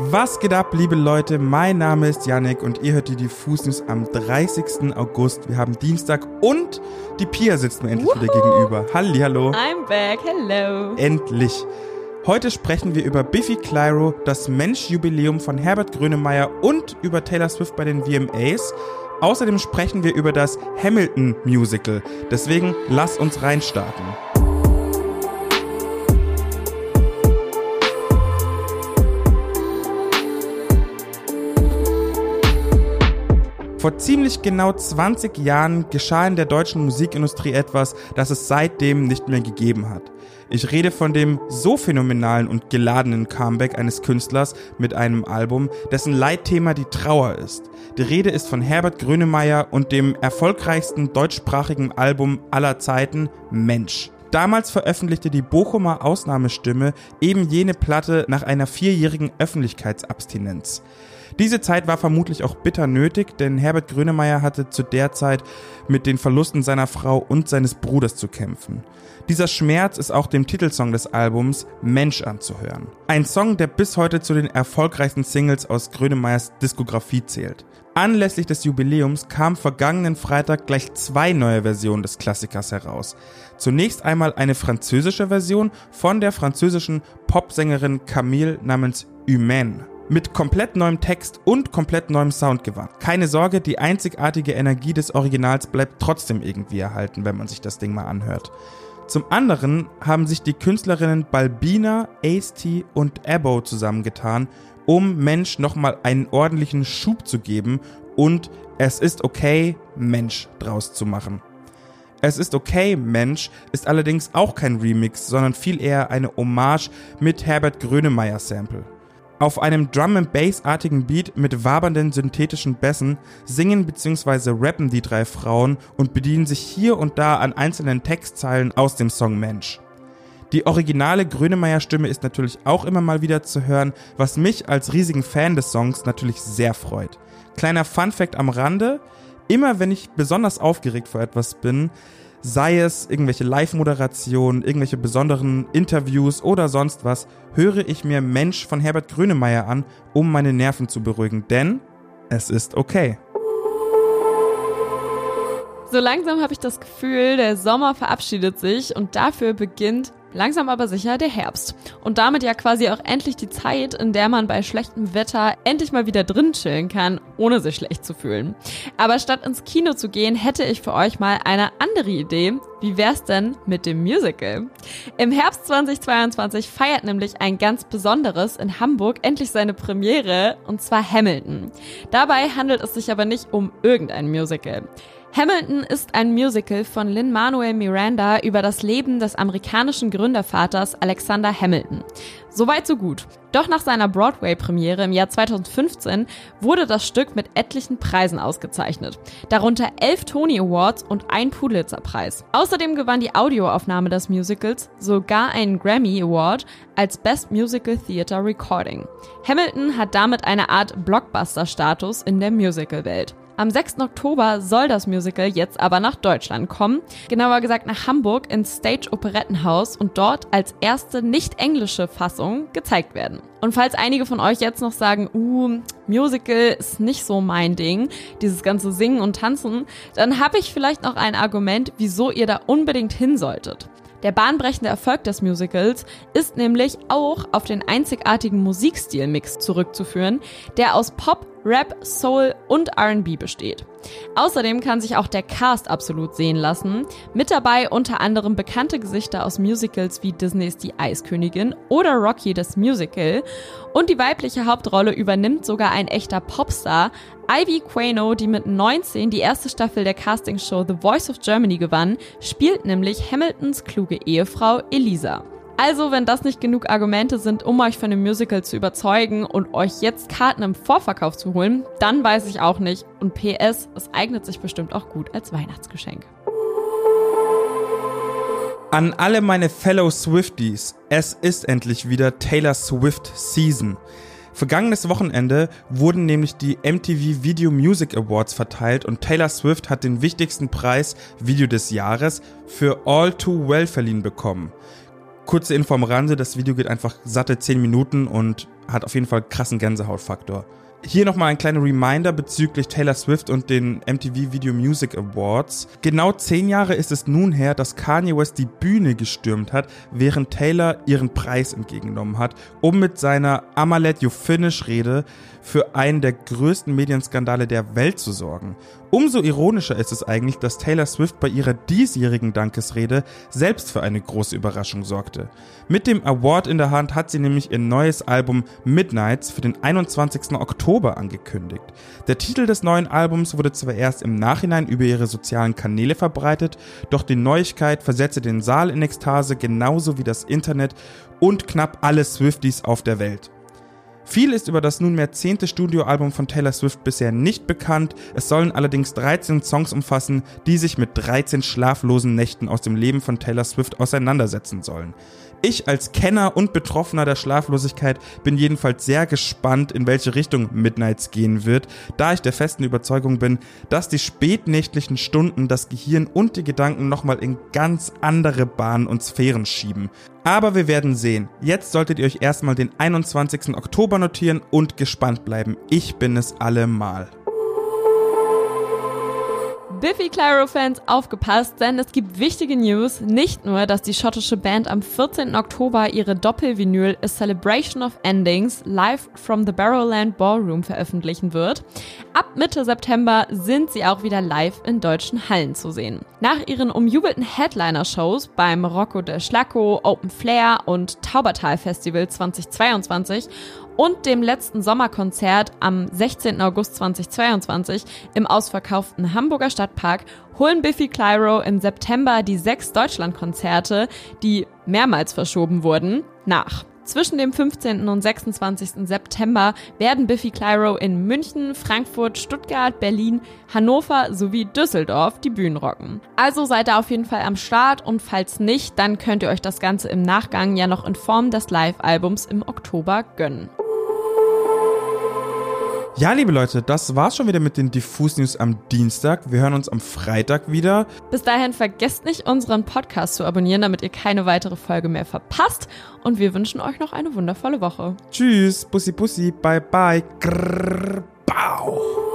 Was geht ab, liebe Leute? Mein Name ist Yannick und ihr hört die Diffus News am 30. August. Wir haben Dienstag und die Pia sitzt mir endlich Wuhu. wieder gegenüber. Halli, hallo. I'm back, hello. Endlich. Heute sprechen wir über Biffy Clyro, das Mensch-Jubiläum von Herbert Grönemeyer und über Taylor Swift bei den VMAs. Außerdem sprechen wir über das Hamilton Musical. Deswegen lass uns reinstarten. Vor ziemlich genau 20 Jahren geschah in der deutschen Musikindustrie etwas, das es seitdem nicht mehr gegeben hat. Ich rede von dem so phänomenalen und geladenen Comeback eines Künstlers mit einem Album, dessen Leitthema die Trauer ist. Die Rede ist von Herbert Grönemeyer und dem erfolgreichsten deutschsprachigen Album aller Zeiten, Mensch. Damals veröffentlichte die Bochumer Ausnahmestimme eben jene Platte nach einer vierjährigen Öffentlichkeitsabstinenz. Diese Zeit war vermutlich auch bitter nötig, denn Herbert Grönemeyer hatte zu der Zeit mit den Verlusten seiner Frau und seines Bruders zu kämpfen. Dieser Schmerz ist auch dem Titelsong des Albums Mensch anzuhören. Ein Song, der bis heute zu den erfolgreichsten Singles aus Grönemeyers Diskografie zählt. Anlässlich des Jubiläums kamen vergangenen Freitag gleich zwei neue Versionen des Klassikers heraus. Zunächst einmal eine französische Version von der französischen Popsängerin Camille namens Humaine mit komplett neuem Text und komplett neuem Sound gewandt. Keine Sorge, die einzigartige Energie des Originals bleibt trotzdem irgendwie erhalten, wenn man sich das Ding mal anhört. Zum anderen haben sich die Künstlerinnen Balbina, Ace-T und Abbo zusammengetan, um Mensch nochmal einen ordentlichen Schub zu geben und es ist okay, Mensch draus zu machen. Es ist okay, Mensch ist allerdings auch kein Remix, sondern viel eher eine Hommage mit Herbert Grönemeyer Sample. Auf einem Drum-and-Bass-artigen Beat mit wabernden synthetischen Bässen singen bzw. rappen die drei Frauen und bedienen sich hier und da an einzelnen Textzeilen aus dem Song Mensch. Die originale Grönemeyer-Stimme ist natürlich auch immer mal wieder zu hören, was mich als riesigen Fan des Songs natürlich sehr freut. Kleiner Fun-Fact am Rande: Immer wenn ich besonders aufgeregt vor etwas bin, sei es irgendwelche Live-Moderationen, irgendwelche besonderen Interviews oder sonst was, höre ich mir Mensch von Herbert Grönemeyer an, um meine Nerven zu beruhigen, denn es ist okay. So langsam habe ich das Gefühl, der Sommer verabschiedet sich und dafür beginnt langsam aber sicher der Herbst. Und damit ja quasi auch endlich die Zeit, in der man bei schlechtem Wetter endlich mal wieder drin chillen kann, ohne sich schlecht zu fühlen. Aber statt ins Kino zu gehen, hätte ich für euch mal eine andere Idee. Wie wär's denn mit dem Musical? Im Herbst 2022 feiert nämlich ein ganz besonderes in Hamburg endlich seine Premiere, und zwar Hamilton. Dabei handelt es sich aber nicht um irgendein Musical. Hamilton ist ein Musical von Lin-Manuel Miranda über das Leben des amerikanischen Gründervaters Alexander Hamilton. Soweit so gut. Doch nach seiner Broadway-Premiere im Jahr 2015 wurde das Stück mit etlichen Preisen ausgezeichnet. Darunter elf Tony Awards und ein Pulitzer-Preis. Außerdem gewann die Audioaufnahme des Musicals sogar einen Grammy Award als Best Musical Theater Recording. Hamilton hat damit eine Art Blockbuster-Status in der Musical-Welt. Am 6. Oktober soll das Musical jetzt aber nach Deutschland kommen, genauer gesagt nach Hamburg ins Stage Operettenhaus und dort als erste nicht englische Fassung gezeigt werden. Und falls einige von euch jetzt noch sagen, uh, Musical ist nicht so mein Ding, dieses ganze Singen und Tanzen, dann habe ich vielleicht noch ein Argument, wieso ihr da unbedingt hin solltet. Der bahnbrechende Erfolg des Musicals ist nämlich auch auf den einzigartigen Musikstilmix zurückzuführen, der aus Pop, Rap, Soul und RB besteht. Außerdem kann sich auch der Cast absolut sehen lassen. Mit dabei unter anderem bekannte Gesichter aus Musicals wie Disneys Die Eiskönigin oder Rocky das Musical. Und die weibliche Hauptrolle übernimmt sogar ein echter Popstar, Ivy Quano, die mit 19 die erste Staffel der Castingshow The Voice of Germany gewann, spielt nämlich Hamiltons kluge Ehefrau Elisa. Also, wenn das nicht genug Argumente sind, um euch von dem Musical zu überzeugen und euch jetzt Karten im Vorverkauf zu holen, dann weiß ich auch nicht. Und PS, es eignet sich bestimmt auch gut als Weihnachtsgeschenk. An alle meine Fellow Swifties, es ist endlich wieder Taylor Swift Season. Vergangenes Wochenende wurden nämlich die MTV Video Music Awards verteilt und Taylor Swift hat den wichtigsten Preis Video des Jahres für All Too Well verliehen bekommen. Kurze Info am Rande, das Video geht einfach satte 10 Minuten und hat auf jeden Fall krassen Gänsehautfaktor. Hier nochmal ein kleiner Reminder bezüglich Taylor Swift und den MTV Video Music Awards. Genau zehn Jahre ist es nun her, dass Kanye West die Bühne gestürmt hat, während Taylor ihren Preis entgegengenommen hat, um mit seiner I'ma Let You Finish Rede für einen der größten Medienskandale der Welt zu sorgen. Umso ironischer ist es eigentlich, dass Taylor Swift bei ihrer diesjährigen Dankesrede selbst für eine große Überraschung sorgte. Mit dem Award in der Hand hat sie nämlich ihr neues Album Midnights für den 21. Oktober angekündigt. Der Titel des neuen Albums wurde zwar erst im Nachhinein über ihre sozialen Kanäle verbreitet, doch die Neuigkeit versetzte den Saal in Ekstase genauso wie das Internet und knapp alle Swifties auf der Welt. Viel ist über das nunmehr zehnte Studioalbum von Taylor Swift bisher nicht bekannt. Es sollen allerdings 13 Songs umfassen, die sich mit 13 schlaflosen Nächten aus dem Leben von Taylor Swift auseinandersetzen sollen. Ich als Kenner und Betroffener der Schlaflosigkeit bin jedenfalls sehr gespannt, in welche Richtung Midnights gehen wird, da ich der festen Überzeugung bin, dass die spätnächtlichen Stunden das Gehirn und die Gedanken nochmal in ganz andere Bahnen und Sphären schieben. Aber wir werden sehen. Jetzt solltet ihr euch erstmal den 21. Oktober notieren und gespannt bleiben. Ich bin es allemal. Biffy Clyro-Fans aufgepasst, denn es gibt wichtige News. Nicht nur, dass die schottische Band am 14. Oktober ihre Doppelvinyl A Celebration of Endings live from the Barrowland Ballroom veröffentlichen wird. Ab Mitte September sind sie auch wieder live in deutschen Hallen zu sehen. Nach ihren umjubelten Headliner-Shows beim Rocco de Schlacco, Open Flair und Taubertal Festival 2022 und dem letzten Sommerkonzert am 16. August 2022 im ausverkauften Hamburger Stadtpark holen Biffy Clyro im September die sechs Deutschlandkonzerte, die mehrmals verschoben wurden, nach. Zwischen dem 15. und 26. September werden Biffy Clyro in München, Frankfurt, Stuttgart, Berlin, Hannover sowie Düsseldorf die Bühnen rocken. Also seid ihr auf jeden Fall am Start und falls nicht, dann könnt ihr euch das Ganze im Nachgang ja noch in Form des Live-Albums im Oktober gönnen. Ja, liebe Leute, das war's schon wieder mit den Diffus News am Dienstag. Wir hören uns am Freitag wieder. Bis dahin vergesst nicht, unseren Podcast zu abonnieren, damit ihr keine weitere Folge mehr verpasst. Und wir wünschen euch noch eine wundervolle Woche. Tschüss, Bussi Bussi, bye bye. Grrr, bau.